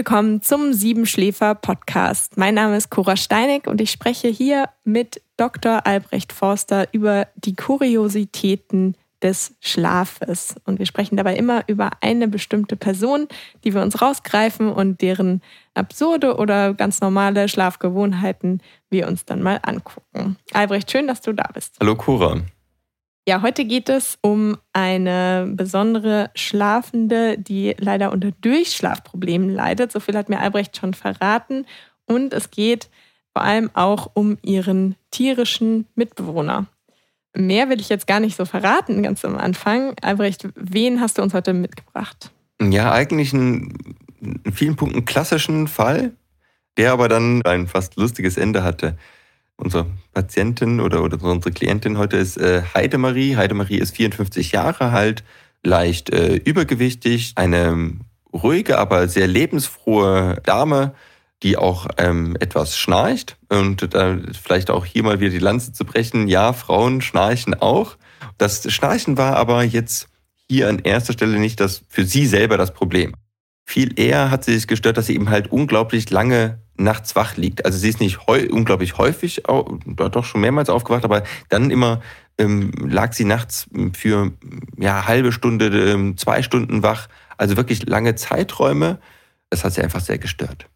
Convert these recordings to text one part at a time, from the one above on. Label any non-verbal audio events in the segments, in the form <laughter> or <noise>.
Willkommen zum Siebenschläfer Podcast. Mein Name ist Cora Steinig und ich spreche hier mit Dr. Albrecht Forster über die Kuriositäten des Schlafes. Und wir sprechen dabei immer über eine bestimmte Person, die wir uns rausgreifen und deren absurde oder ganz normale Schlafgewohnheiten wir uns dann mal angucken. Albrecht, schön, dass du da bist. Hallo Cora. Ja, heute geht es um eine besondere Schlafende, die leider unter Durchschlafproblemen leidet. So viel hat mir Albrecht schon verraten. Und es geht vor allem auch um ihren tierischen Mitbewohner. Mehr will ich jetzt gar nicht so verraten, ganz am Anfang. Albrecht, wen hast du uns heute mitgebracht? Ja, eigentlich einen in vielen Punkten klassischen Fall, der aber dann ein fast lustiges Ende hatte. Unsere Patientin oder, oder unsere Klientin heute ist äh, Heidemarie. Heidemarie ist 54 Jahre alt, leicht äh, übergewichtig, eine ruhige, aber sehr lebensfrohe Dame, die auch ähm, etwas schnarcht. Und da vielleicht auch hier mal wieder die Lanze zu brechen. Ja, Frauen schnarchen auch. Das Schnarchen war aber jetzt hier an erster Stelle nicht das für sie selber das Problem. Viel eher hat sie sich gestört, dass sie eben halt unglaublich lange nachts wach liegt. Also sie ist nicht unglaublich häufig, doch schon mehrmals aufgewacht, aber dann immer ähm, lag sie nachts für ja halbe Stunde, ähm, zwei Stunden wach. Also wirklich lange Zeiträume. Das hat sie einfach sehr gestört.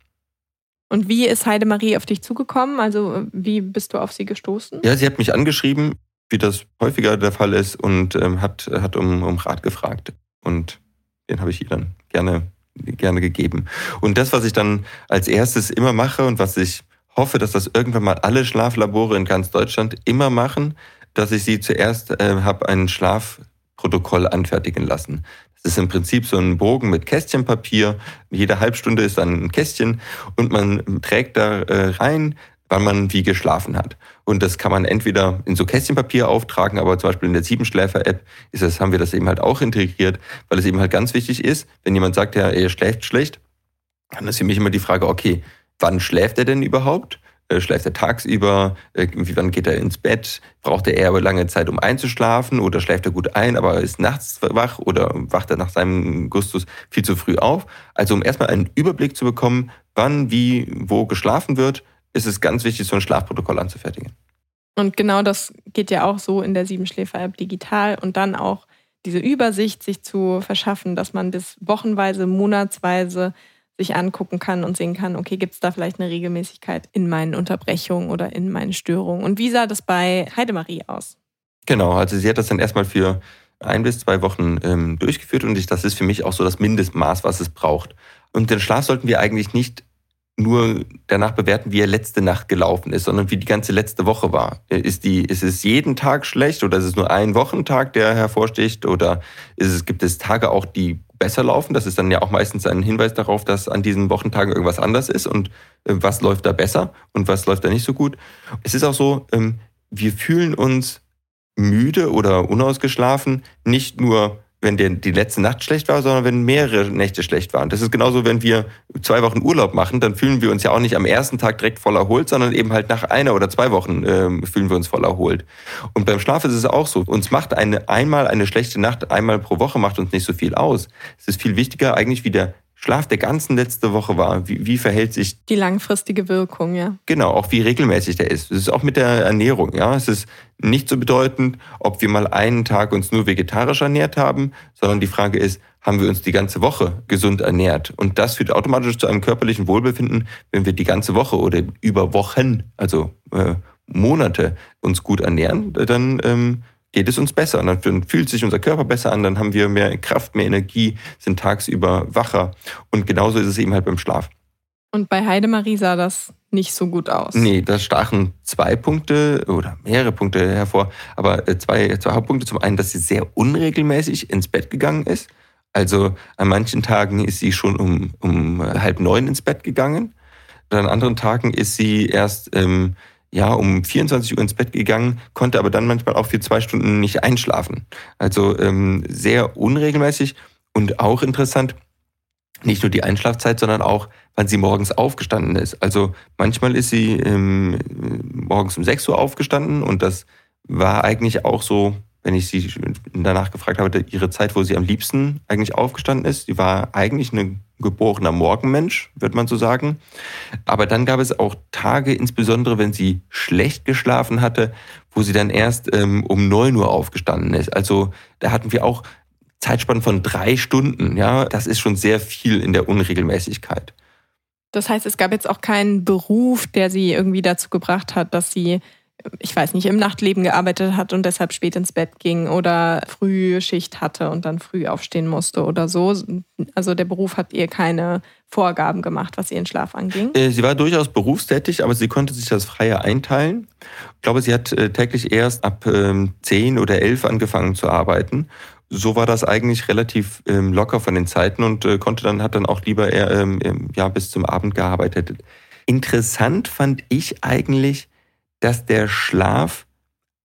Und wie ist Heidemarie auf dich zugekommen? Also wie bist du auf sie gestoßen? Ja, sie hat mich angeschrieben, wie das häufiger der Fall ist, und ähm, hat, hat um, um Rat gefragt. Und den habe ich ihr dann gerne, gerne gegeben. Und das, was ich dann als erstes immer mache und was ich hoffe, dass das irgendwann mal alle Schlaflabore in ganz Deutschland immer machen, dass ich sie zuerst äh, habe ein Schlafprotokoll anfertigen lassen. Das ist im Prinzip so ein Bogen mit Kästchenpapier. Jede Halbstunde ist dann ein Kästchen und man trägt da äh, rein, wann man wie geschlafen hat. Und das kann man entweder in so Kästchenpapier auftragen, aber zum Beispiel in der Siebenschläfer-App ist das, haben wir das eben halt auch integriert, weil es eben halt ganz wichtig ist, wenn jemand sagt, ja, er schläft schlecht, dann ist für mich immer die Frage, okay, wann schläft er denn überhaupt? Äh, schläft er tagsüber? Äh, wie wann geht er ins Bett? Braucht er eher lange Zeit, um einzuschlafen? Oder schläft er gut ein, aber ist nachts wach? Oder wacht er nach seinem Gustus viel zu früh auf? Also um erstmal einen Überblick zu bekommen, wann, wie, wo geschlafen wird, ist es ganz wichtig, so ein Schlafprotokoll anzufertigen. Und genau das geht ja auch so in der Siebenschläfer-App digital und dann auch diese Übersicht sich zu verschaffen, dass man das wochenweise, monatsweise sich angucken kann und sehen kann, okay, gibt es da vielleicht eine Regelmäßigkeit in meinen Unterbrechungen oder in meinen Störungen? Und wie sah das bei Heidemarie aus? Genau, also sie hat das dann erstmal für ein bis zwei Wochen ähm, durchgeführt und ich, das ist für mich auch so das Mindestmaß, was es braucht. Und den Schlaf sollten wir eigentlich nicht nur danach bewerten, wie er letzte Nacht gelaufen ist, sondern wie die ganze letzte Woche war. Ist, die, ist es jeden Tag schlecht oder ist es nur ein Wochentag, der hervorsticht oder ist es, gibt es Tage auch, die besser laufen? Das ist dann ja auch meistens ein Hinweis darauf, dass an diesen Wochentagen irgendwas anders ist und äh, was läuft da besser und was läuft da nicht so gut. Es ist auch so, ähm, wir fühlen uns müde oder unausgeschlafen, nicht nur wenn der, die letzte Nacht schlecht war, sondern wenn mehrere Nächte schlecht waren. Das ist genauso, wenn wir zwei Wochen Urlaub machen, dann fühlen wir uns ja auch nicht am ersten Tag direkt voll erholt, sondern eben halt nach einer oder zwei Wochen äh, fühlen wir uns voll erholt. Und beim Schlaf ist es auch so. Uns macht eine, einmal eine schlechte Nacht, einmal pro Woche macht uns nicht so viel aus. Es ist viel wichtiger eigentlich, wie der Schlaf der ganzen letzte Woche war. Wie, wie verhält sich die langfristige Wirkung, ja? Genau, auch wie regelmäßig der ist. Das ist auch mit der Ernährung, ja. Es ist nicht so bedeutend, ob wir mal einen Tag uns nur vegetarisch ernährt haben, sondern die Frage ist, haben wir uns die ganze Woche gesund ernährt? Und das führt automatisch zu einem körperlichen Wohlbefinden, wenn wir die ganze Woche oder über Wochen, also äh, Monate uns gut ernähren, dann ähm, geht es uns besser. Und dann fühlt sich unser Körper besser an, dann haben wir mehr Kraft, mehr Energie, sind tagsüber wacher. Und genauso ist es eben halt beim Schlaf. Und bei Heidemarie sah das nicht so gut aus. Nee, da stachen zwei Punkte oder mehrere Punkte hervor, aber äh, zwei, zwei Hauptpunkte. Zum einen, dass sie sehr unregelmäßig ins Bett gegangen ist. Also an manchen Tagen ist sie schon um, um halb neun ins Bett gegangen. an anderen Tagen ist sie erst ähm, ja, um 24 Uhr ins Bett gegangen, konnte aber dann manchmal auch für zwei Stunden nicht einschlafen. Also ähm, sehr unregelmäßig und auch interessant, nicht nur die Einschlafzeit, sondern auch, wann sie morgens aufgestanden ist. Also manchmal ist sie ähm, morgens um 6 Uhr aufgestanden und das war eigentlich auch so, wenn ich sie danach gefragt habe, ihre Zeit, wo sie am liebsten eigentlich aufgestanden ist. Die war eigentlich eine geborener Morgenmensch, wird man so sagen. Aber dann gab es auch Tage, insbesondere wenn sie schlecht geschlafen hatte, wo sie dann erst ähm, um neun Uhr aufgestanden ist. Also da hatten wir auch Zeitspannen von drei Stunden. Ja, das ist schon sehr viel in der Unregelmäßigkeit. Das heißt, es gab jetzt auch keinen Beruf, der sie irgendwie dazu gebracht hat, dass sie ich weiß nicht, im Nachtleben gearbeitet hat und deshalb spät ins Bett ging oder früh Schicht hatte und dann früh aufstehen musste oder so. Also der Beruf hat ihr keine Vorgaben gemacht, was ihren Schlaf anging. Äh, sie war durchaus berufstätig, aber sie konnte sich das freie einteilen. Ich glaube, sie hat äh, täglich erst ab 10 ähm, oder 11 angefangen zu arbeiten. So war das eigentlich relativ ähm, locker von den Zeiten und äh, konnte dann, hat dann auch lieber eher ähm, ja, bis zum Abend gearbeitet. Interessant fand ich eigentlich, dass der Schlaf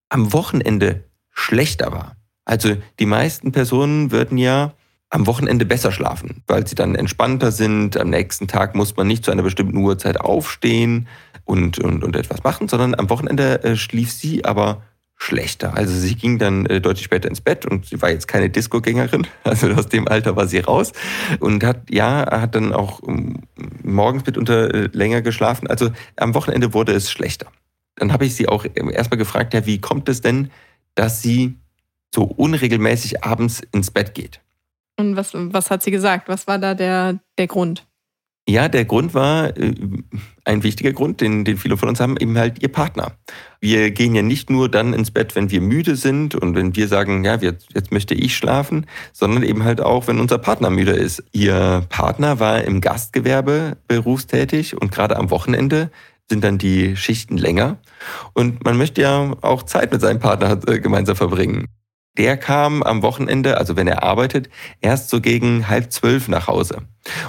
am Wochenende schlechter war. Also die meisten Personen würden ja am Wochenende besser schlafen, weil sie dann entspannter sind. Am nächsten Tag muss man nicht zu einer bestimmten Uhrzeit aufstehen und, und, und etwas machen, sondern am Wochenende äh, schlief sie aber schlechter. Also sie ging dann äh, deutlich später ins Bett und sie war jetzt keine Disco-Gängerin, <laughs> also aus dem Alter war sie raus und hat ja hat dann auch um, morgens mitunter äh, länger geschlafen. Also am Wochenende wurde es schlechter dann habe ich sie auch erstmal gefragt, ja, wie kommt es denn, dass sie so unregelmäßig abends ins Bett geht? Und was, was hat sie gesagt? Was war da der, der Grund? Ja, der Grund war äh, ein wichtiger Grund, den, den viele von uns haben, eben halt ihr Partner. Wir gehen ja nicht nur dann ins Bett, wenn wir müde sind und wenn wir sagen, ja, jetzt, jetzt möchte ich schlafen, sondern eben halt auch, wenn unser Partner müde ist. Ihr Partner war im Gastgewerbe berufstätig und gerade am Wochenende sind dann die Schichten länger. Und man möchte ja auch Zeit mit seinem Partner äh, gemeinsam verbringen. Der kam am Wochenende, also wenn er arbeitet, erst so gegen halb zwölf nach Hause.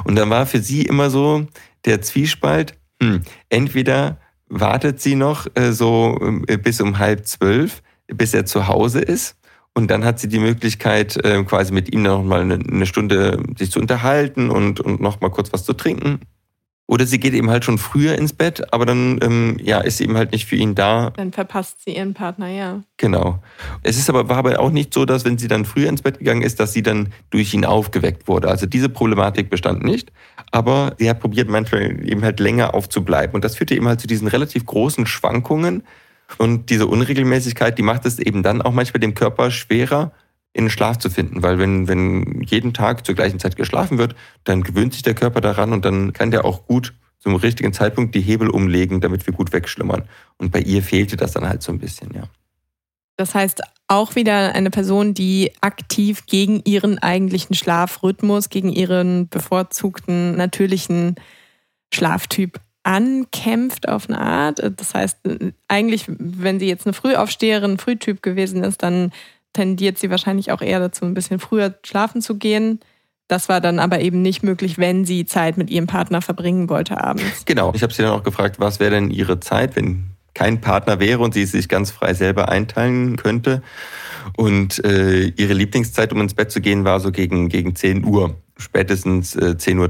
Und dann war für sie immer so der Zwiespalt, hm, entweder wartet sie noch äh, so äh, bis um halb zwölf, bis er zu Hause ist. Und dann hat sie die Möglichkeit, äh, quasi mit ihm noch mal eine, eine Stunde sich zu unterhalten und, und noch mal kurz was zu trinken. Oder sie geht eben halt schon früher ins Bett, aber dann ähm, ja, ist sie eben halt nicht für ihn da. Dann verpasst sie ihren Partner, ja. Genau. Es ist aber, war aber auch nicht so, dass wenn sie dann früher ins Bett gegangen ist, dass sie dann durch ihn aufgeweckt wurde. Also diese Problematik bestand nicht. Aber sie hat probiert, manchmal eben halt länger aufzubleiben. Und das führte eben halt zu diesen relativ großen Schwankungen. Und diese Unregelmäßigkeit, die macht es eben dann auch manchmal dem Körper schwerer, in den Schlaf zu finden. Weil wenn, wenn jeden Tag zur gleichen Zeit geschlafen wird, dann gewöhnt sich der Körper daran und dann kann der auch gut zum richtigen Zeitpunkt die Hebel umlegen, damit wir gut wegschlummern. Und bei ihr fehlte das dann halt so ein bisschen, ja. Das heißt, auch wieder eine Person, die aktiv gegen ihren eigentlichen Schlafrhythmus, gegen ihren bevorzugten natürlichen Schlaftyp ankämpft auf eine Art. Das heißt, eigentlich, wenn sie jetzt eine Frühaufsteherin, Frühtyp gewesen ist, dann tendiert sie wahrscheinlich auch eher dazu, ein bisschen früher schlafen zu gehen. Das war dann aber eben nicht möglich, wenn sie Zeit mit ihrem Partner verbringen wollte abends. Genau. Ich habe sie dann auch gefragt, was wäre denn ihre Zeit, wenn kein Partner wäre und sie sich ganz frei selber einteilen könnte. Und äh, ihre Lieblingszeit, um ins Bett zu gehen, war so gegen, gegen 10 Uhr, spätestens äh, 10.30 Uhr.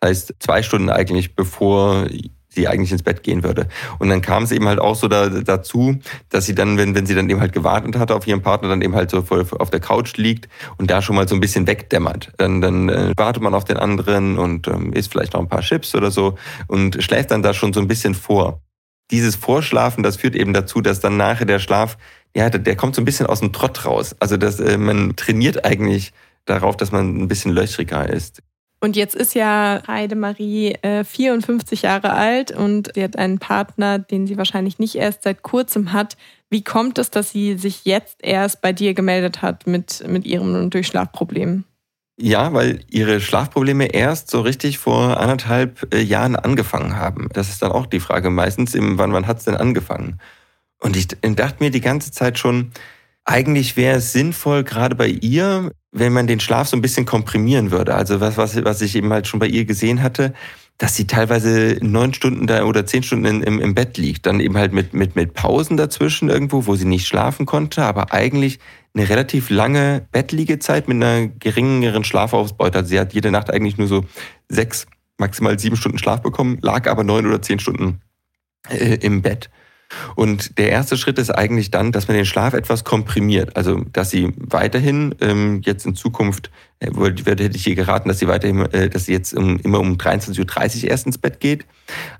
Das heißt, zwei Stunden eigentlich, bevor sie eigentlich ins Bett gehen würde. Und dann kam es eben halt auch so da, dazu, dass sie dann, wenn, wenn sie dann eben halt gewartet hatte auf ihren Partner, dann eben halt so voll auf der Couch liegt und da schon mal so ein bisschen wegdämmert. Dann, dann äh, wartet man auf den anderen und ähm, isst vielleicht noch ein paar Chips oder so und schläft dann da schon so ein bisschen vor. Dieses Vorschlafen, das führt eben dazu, dass dann nachher der Schlaf, ja, der, der kommt so ein bisschen aus dem Trott raus. Also dass äh, man trainiert eigentlich darauf, dass man ein bisschen löchriger ist. Und jetzt ist ja Heidemarie äh, 54 Jahre alt und sie hat einen Partner, den sie wahrscheinlich nicht erst seit kurzem hat. Wie kommt es, dass sie sich jetzt erst bei dir gemeldet hat mit, mit ihrem Durchschlafproblem? Ja, weil ihre Schlafprobleme erst so richtig vor anderthalb äh, Jahren angefangen haben. Das ist dann auch die Frage meistens, im, wann, wann hat es denn angefangen? Und ich dachte mir die ganze Zeit schon, eigentlich wäre es sinnvoll, gerade bei ihr, wenn man den Schlaf so ein bisschen komprimieren würde. Also was, was, was ich eben halt schon bei ihr gesehen hatte, dass sie teilweise neun Stunden da oder zehn Stunden im, im Bett liegt. Dann eben halt mit, mit, mit Pausen dazwischen irgendwo, wo sie nicht schlafen konnte, aber eigentlich eine relativ lange Bettliegezeit mit einer geringeren Schlafausbeute. Also sie hat jede Nacht eigentlich nur so sechs, maximal sieben Stunden Schlaf bekommen, lag aber neun oder zehn Stunden äh, im Bett. Und der erste Schritt ist eigentlich dann, dass man den Schlaf etwas komprimiert. Also, dass sie weiterhin ähm, jetzt in Zukunft, äh, hätte ich ihr geraten, dass sie weiterhin, äh, dass sie jetzt um, immer um 23.30 Uhr erst ins Bett geht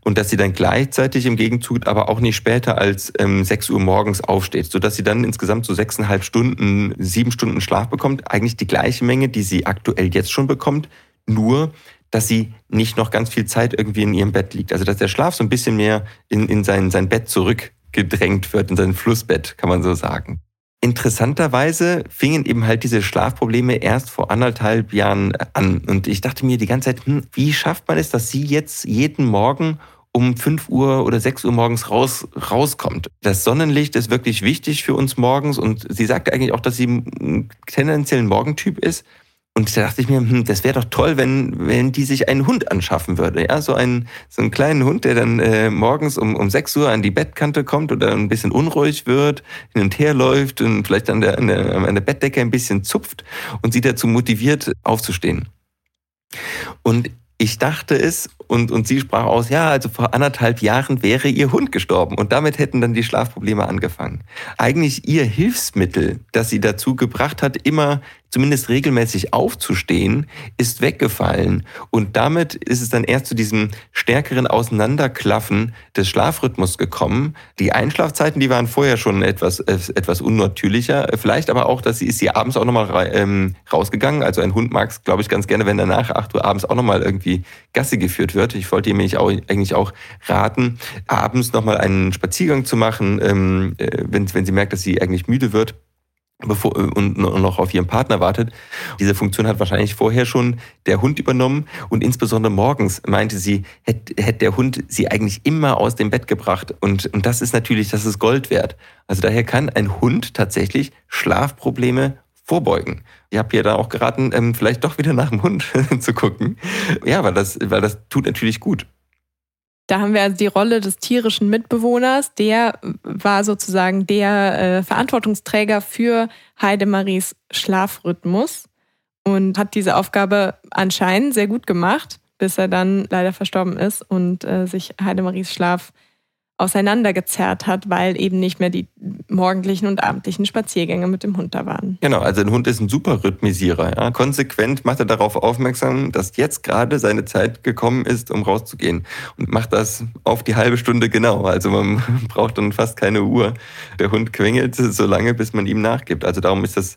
und dass sie dann gleichzeitig im Gegenzug aber auch nicht später als ähm, 6 Uhr morgens aufsteht, sodass sie dann insgesamt so sechseinhalb Stunden, sieben Stunden Schlaf bekommt. Eigentlich die gleiche Menge, die sie aktuell jetzt schon bekommt, nur dass sie nicht noch ganz viel Zeit irgendwie in ihrem Bett liegt. Also dass der Schlaf so ein bisschen mehr in, in sein, sein Bett zurückgedrängt wird, in sein Flussbett, kann man so sagen. Interessanterweise fingen eben halt diese Schlafprobleme erst vor anderthalb Jahren an. Und ich dachte mir die ganze Zeit, hm, wie schafft man es, dass sie jetzt jeden Morgen um 5 Uhr oder 6 Uhr morgens raus, rauskommt. Das Sonnenlicht ist wirklich wichtig für uns morgens und sie sagte eigentlich auch, dass sie tendenziell ein Morgentyp ist. Und da dachte ich mir, hm, das wäre doch toll, wenn, wenn die sich einen Hund anschaffen würde. Ja, so einen, so einen kleinen Hund, der dann äh, morgens um, um 6 Uhr an die Bettkante kommt oder ein bisschen unruhig wird, hin und her läuft und vielleicht an der, an der, an der Bettdecke ein bisschen zupft und sie dazu motiviert, aufzustehen. Und ich dachte es und, und sie sprach aus, ja, also vor anderthalb Jahren wäre ihr Hund gestorben und damit hätten dann die Schlafprobleme angefangen. Eigentlich ihr Hilfsmittel, das sie dazu gebracht hat, immer zumindest regelmäßig aufzustehen, ist weggefallen. Und damit ist es dann erst zu diesem stärkeren Auseinanderklaffen des Schlafrhythmus gekommen. Die Einschlafzeiten, die waren vorher schon etwas, äh, etwas unnatürlicher. Vielleicht aber auch, dass sie ist sie abends auch nochmal ähm, rausgegangen. Also ein Hund mag es, glaube ich, ganz gerne, wenn er nach 8 Uhr abends auch nochmal irgendwie Gassi geführt wird. Ich wollte ihm eigentlich auch raten, abends nochmal einen Spaziergang zu machen, ähm, äh, wenn, wenn sie merkt, dass sie eigentlich müde wird bevor, äh, und noch auf ihren Partner wartet. Diese Funktion hat wahrscheinlich vorher schon der Hund übernommen und insbesondere morgens meinte sie, hätte, hätte der Hund sie eigentlich immer aus dem Bett gebracht und, und das ist natürlich, das ist Gold wert. Also daher kann ein Hund tatsächlich Schlafprobleme vorbeugen. Ich habe ihr da auch geraten, ähm, vielleicht doch wieder nach dem Hund <laughs> zu gucken. Ja, weil das, weil das tut natürlich gut. Da haben wir also die Rolle des tierischen Mitbewohners. Der war sozusagen der äh, Verantwortungsträger für Heidemaries Schlafrhythmus und hat diese Aufgabe anscheinend sehr gut gemacht, bis er dann leider verstorben ist und äh, sich Heidemaries Schlaf auseinandergezerrt hat, weil eben nicht mehr die morgendlichen und abendlichen Spaziergänge mit dem Hund da waren. Genau, also ein Hund ist ein super Rhythmisierer. Ja. Konsequent macht er darauf aufmerksam, dass jetzt gerade seine Zeit gekommen ist, um rauszugehen. Und macht das auf die halbe Stunde genau. Also man <laughs> braucht dann fast keine Uhr. Der Hund quengelt so lange, bis man ihm nachgibt. Also darum ist das,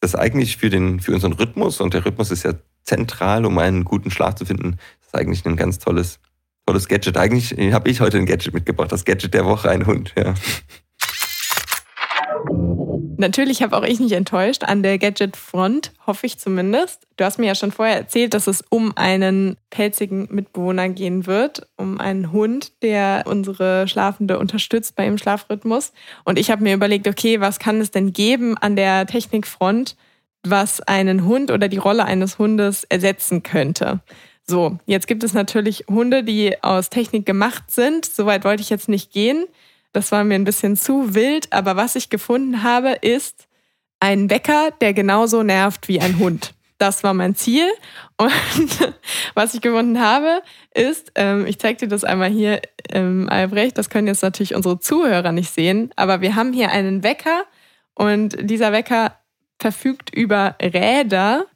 das eigentlich für, den, für unseren Rhythmus, und der Rhythmus ist ja zentral, um einen guten Schlaf zu finden, ist eigentlich ein ganz tolles Tolles Gadget. Eigentlich habe ich heute ein Gadget mitgebracht. Das Gadget der Woche, ein Hund. Ja. Natürlich habe auch ich nicht enttäuscht an der Gadget-Front, hoffe ich zumindest. Du hast mir ja schon vorher erzählt, dass es um einen pelzigen Mitbewohner gehen wird, um einen Hund, der unsere Schlafende unterstützt bei ihrem Schlafrhythmus. Und ich habe mir überlegt, okay, was kann es denn geben an der Technikfront, was einen Hund oder die Rolle eines Hundes ersetzen könnte? So, jetzt gibt es natürlich Hunde, die aus Technik gemacht sind. Soweit wollte ich jetzt nicht gehen. Das war mir ein bisschen zu wild. Aber was ich gefunden habe, ist ein Wecker, der genauso nervt wie ein Hund. Das war mein Ziel. Und <laughs> was ich gefunden habe, ist, ähm, ich zeige dir das einmal hier, ähm, Albrecht, das können jetzt natürlich unsere Zuhörer nicht sehen, aber wir haben hier einen Wecker und dieser Wecker verfügt über Räder,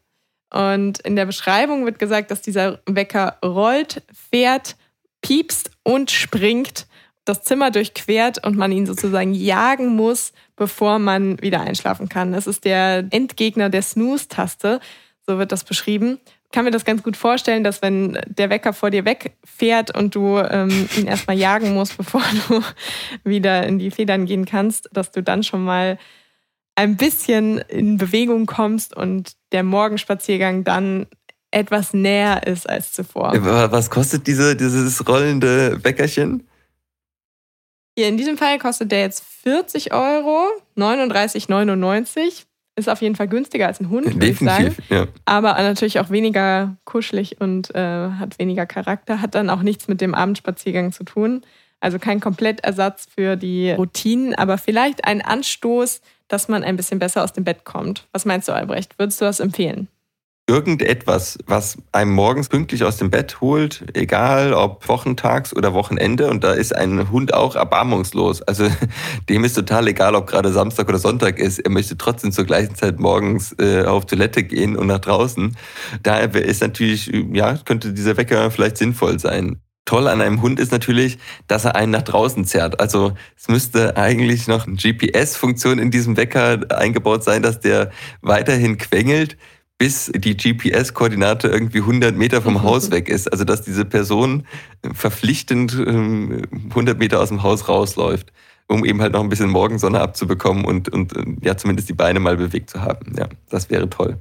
und in der Beschreibung wird gesagt, dass dieser Wecker rollt, fährt, piepst und springt, das Zimmer durchquert und man ihn sozusagen jagen muss, bevor man wieder einschlafen kann. Es ist der Endgegner der Snooze-Taste, so wird das beschrieben. Ich kann mir das ganz gut vorstellen, dass wenn der Wecker vor dir wegfährt und du ähm, ihn erstmal jagen musst, <laughs> bevor du wieder in die Federn gehen kannst, dass du dann schon mal ein bisschen in Bewegung kommst und der Morgenspaziergang dann etwas näher ist als zuvor. Was kostet diese, dieses rollende Bäckerchen? Hier in diesem Fall kostet der jetzt 40 Euro, 39,99. Ist auf jeden Fall günstiger als ein Hund, würde ich sagen. Ja. Aber natürlich auch weniger kuschelig und äh, hat weniger Charakter. Hat dann auch nichts mit dem Abendspaziergang zu tun. Also kein Komplettersatz für die Routinen, aber vielleicht ein Anstoß, dass man ein bisschen besser aus dem Bett kommt. Was meinst du, Albrecht? Würdest du das empfehlen? irgendetwas, was einem morgens pünktlich aus dem Bett holt, egal ob wochentags oder Wochenende, und da ist ein Hund auch erbarmungslos. Also <laughs> dem ist total egal, ob gerade Samstag oder Sonntag ist. Er möchte trotzdem zur gleichen Zeit morgens äh, auf Toilette gehen und nach draußen. Da ist natürlich, ja, könnte dieser Wecker vielleicht sinnvoll sein. Toll an einem Hund ist natürlich, dass er einen nach draußen zerrt. Also es müsste eigentlich noch eine GPS-Funktion in diesem Wecker eingebaut sein, dass der weiterhin quengelt, bis die GPS-Koordinate irgendwie 100 Meter vom Haus <laughs> weg ist. Also dass diese Person verpflichtend 100 ähm, Meter aus dem Haus rausläuft, um eben halt noch ein bisschen Morgensonne abzubekommen und, und ja zumindest die Beine mal bewegt zu haben. Ja, das wäre toll.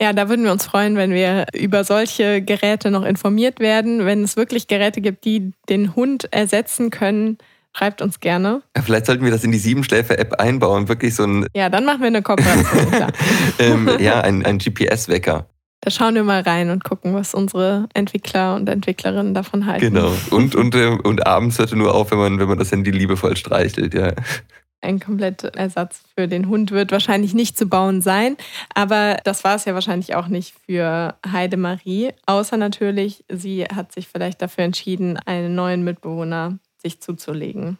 Ja, da würden wir uns freuen, wenn wir über solche Geräte noch informiert werden. Wenn es wirklich Geräte gibt, die den Hund ersetzen können, schreibt uns gerne. Ja, vielleicht sollten wir das in die Siebenschläfer-App einbauen. Wirklich so ein. Ja, dann machen wir eine Kooperation. <laughs> ähm, ja, ein, ein GPS-Wecker. Da schauen wir mal rein und gucken, was unsere Entwickler und Entwicklerinnen davon halten. Genau. Und, und, äh, und abends hört er nur auf, wenn man, wenn man das Handy liebevoll streichelt, ja ein kompletter Ersatz für den Hund wird wahrscheinlich nicht zu bauen sein. Aber das war es ja wahrscheinlich auch nicht für Heidemarie. Außer natürlich, sie hat sich vielleicht dafür entschieden, einen neuen Mitbewohner sich zuzulegen.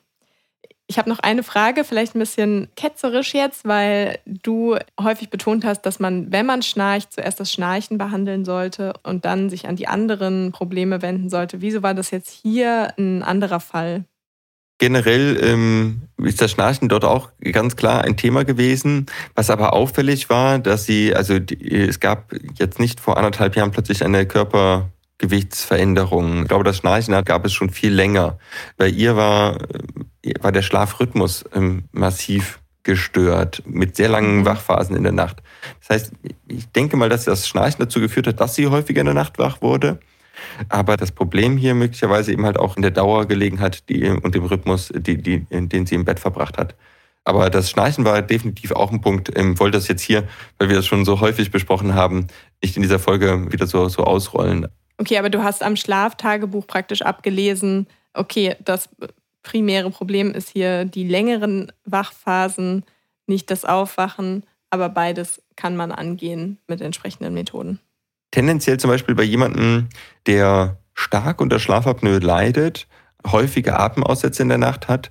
Ich habe noch eine Frage, vielleicht ein bisschen ketzerisch jetzt, weil du häufig betont hast, dass man, wenn man schnarcht, zuerst das Schnarchen behandeln sollte und dann sich an die anderen Probleme wenden sollte. Wieso war das jetzt hier ein anderer Fall? Generell ähm, ist das Schnarchen dort auch ganz klar ein Thema gewesen. Was aber auffällig war, dass sie, also die, es gab jetzt nicht vor anderthalb Jahren plötzlich eine Körpergewichtsveränderung. Ich glaube, das Schnarchen gab es schon viel länger. Bei ihr war, äh, war der Schlafrhythmus ähm, massiv gestört mit sehr langen mhm. Wachphasen in der Nacht. Das heißt, ich denke mal, dass das Schnarchen dazu geführt hat, dass sie häufiger in der Nacht wach wurde. Aber das Problem hier möglicherweise eben halt auch in der Dauergelegenheit die, und dem Rhythmus, die, die, den sie im Bett verbracht hat. Aber das Schnarchen war definitiv auch ein Punkt. Ich ähm, wollte das jetzt hier, weil wir das schon so häufig besprochen haben, nicht in dieser Folge wieder so, so ausrollen. Okay, aber du hast am Schlaftagebuch praktisch abgelesen, okay, das primäre Problem ist hier die längeren Wachphasen, nicht das Aufwachen, aber beides kann man angehen mit entsprechenden Methoden tendenziell zum Beispiel bei jemandem, der stark unter Schlafapnoe leidet, häufige Atemaussätze in der Nacht hat,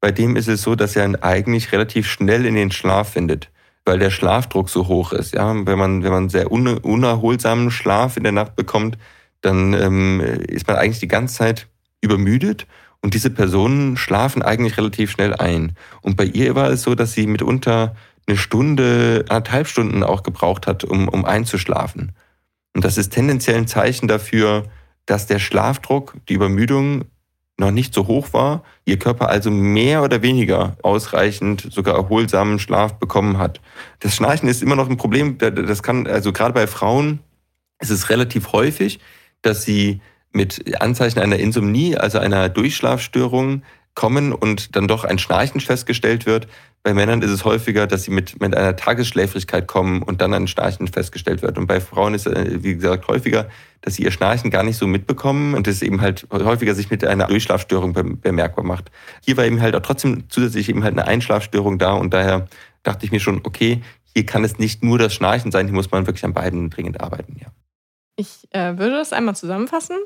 bei dem ist es so, dass er eigentlich relativ schnell in den Schlaf findet, weil der Schlafdruck so hoch ist. Ja, wenn man wenn man sehr unerholsamen Schlaf in der Nacht bekommt, dann ähm, ist man eigentlich die ganze Zeit übermüdet und diese Personen schlafen eigentlich relativ schnell ein. Und bei ihr war es so, dass sie mitunter eine Stunde, anderthalb Stunden auch gebraucht hat, um, um einzuschlafen. Und das ist tendenziell ein Zeichen dafür, dass der Schlafdruck, die Übermüdung noch nicht so hoch war, ihr Körper also mehr oder weniger ausreichend, sogar erholsamen Schlaf bekommen hat. Das Schnarchen ist immer noch ein Problem. Das kann, also gerade bei Frauen ist es relativ häufig, dass sie mit Anzeichen einer Insomnie, also einer Durchschlafstörung, kommen und dann doch ein Schnarchen festgestellt wird. Bei Männern ist es häufiger, dass sie mit, mit einer Tagesschläfrigkeit kommen und dann ein Schnarchen festgestellt wird. Und bei Frauen ist es, wie gesagt, häufiger, dass sie ihr Schnarchen gar nicht so mitbekommen und es eben halt häufiger sich mit einer Durchschlafstörung bemerkbar macht. Hier war eben halt auch trotzdem zusätzlich eben halt eine Einschlafstörung da und daher dachte ich mir schon, okay, hier kann es nicht nur das Schnarchen sein, hier muss man wirklich an beiden dringend arbeiten, ja. Ich äh, würde das einmal zusammenfassen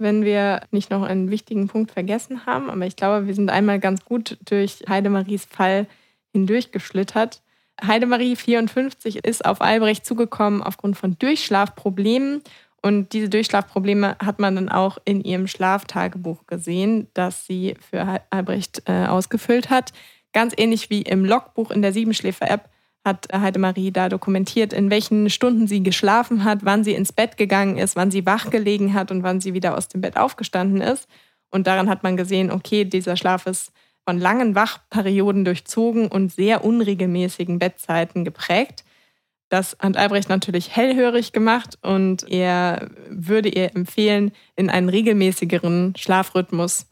wenn wir nicht noch einen wichtigen Punkt vergessen haben. Aber ich glaube, wir sind einmal ganz gut durch Heidemaries Fall hindurchgeschlittert. Heidemarie 54 ist auf Albrecht zugekommen aufgrund von Durchschlafproblemen. Und diese Durchschlafprobleme hat man dann auch in ihrem Schlaftagebuch gesehen, das sie für Albrecht äh, ausgefüllt hat. Ganz ähnlich wie im Logbuch in der Siebenschläfer-App hat Heidemarie da dokumentiert, in welchen Stunden sie geschlafen hat, wann sie ins Bett gegangen ist, wann sie wach gelegen hat und wann sie wieder aus dem Bett aufgestanden ist. Und daran hat man gesehen, okay, dieser Schlaf ist von langen Wachperioden durchzogen und sehr unregelmäßigen Bettzeiten geprägt. Das hat Albrecht natürlich hellhörig gemacht und er würde ihr empfehlen, in einen regelmäßigeren Schlafrhythmus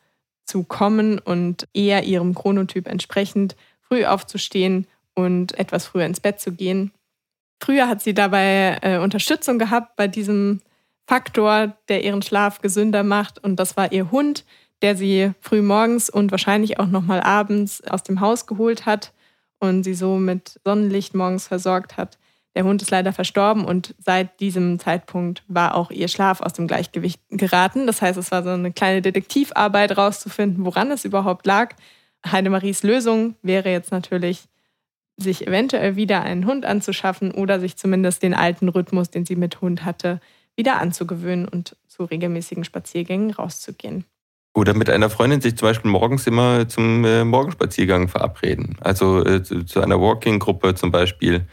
zu kommen und eher ihrem Chronotyp entsprechend früh aufzustehen und etwas früher ins Bett zu gehen. Früher hat sie dabei äh, Unterstützung gehabt bei diesem Faktor, der ihren Schlaf gesünder macht. Und das war ihr Hund, der sie früh morgens und wahrscheinlich auch nochmal abends aus dem Haus geholt hat und sie so mit Sonnenlicht morgens versorgt hat. der Hund ist leider verstorben und seit diesem Zeitpunkt war auch ihr Schlaf aus dem Gleichgewicht geraten. Das heißt, es war so eine kleine Detektivarbeit rauszufinden, woran es überhaupt lag. Heidemaries Lösung wäre jetzt natürlich, sich eventuell wieder einen Hund anzuschaffen oder sich zumindest den alten Rhythmus, den sie mit Hund hatte, wieder anzugewöhnen und zu regelmäßigen Spaziergängen rauszugehen. Oder mit einer Freundin sich zum Beispiel morgens immer zum äh, Morgenspaziergang verabreden. Also äh, zu, zu, einer Walking-Gruppe zum Beispiel,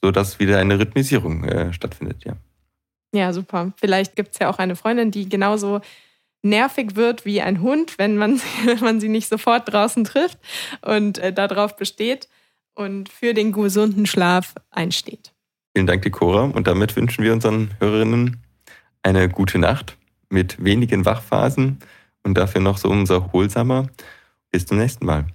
sodass wieder eine Rhythmisierung äh, stattfindet, ja. Ja, super. Vielleicht gibt es ja auch eine Freundin, die genauso nervig wird wie ein Hund, wenn man, <laughs> wenn man sie nicht sofort draußen trifft und äh, darauf besteht und für den gesunden Schlaf einsteht. Vielen Dank, Dekora. Und damit wünschen wir unseren Hörerinnen eine gute Nacht mit wenigen Wachphasen und dafür noch so umso erholsamer. Bis zum nächsten Mal.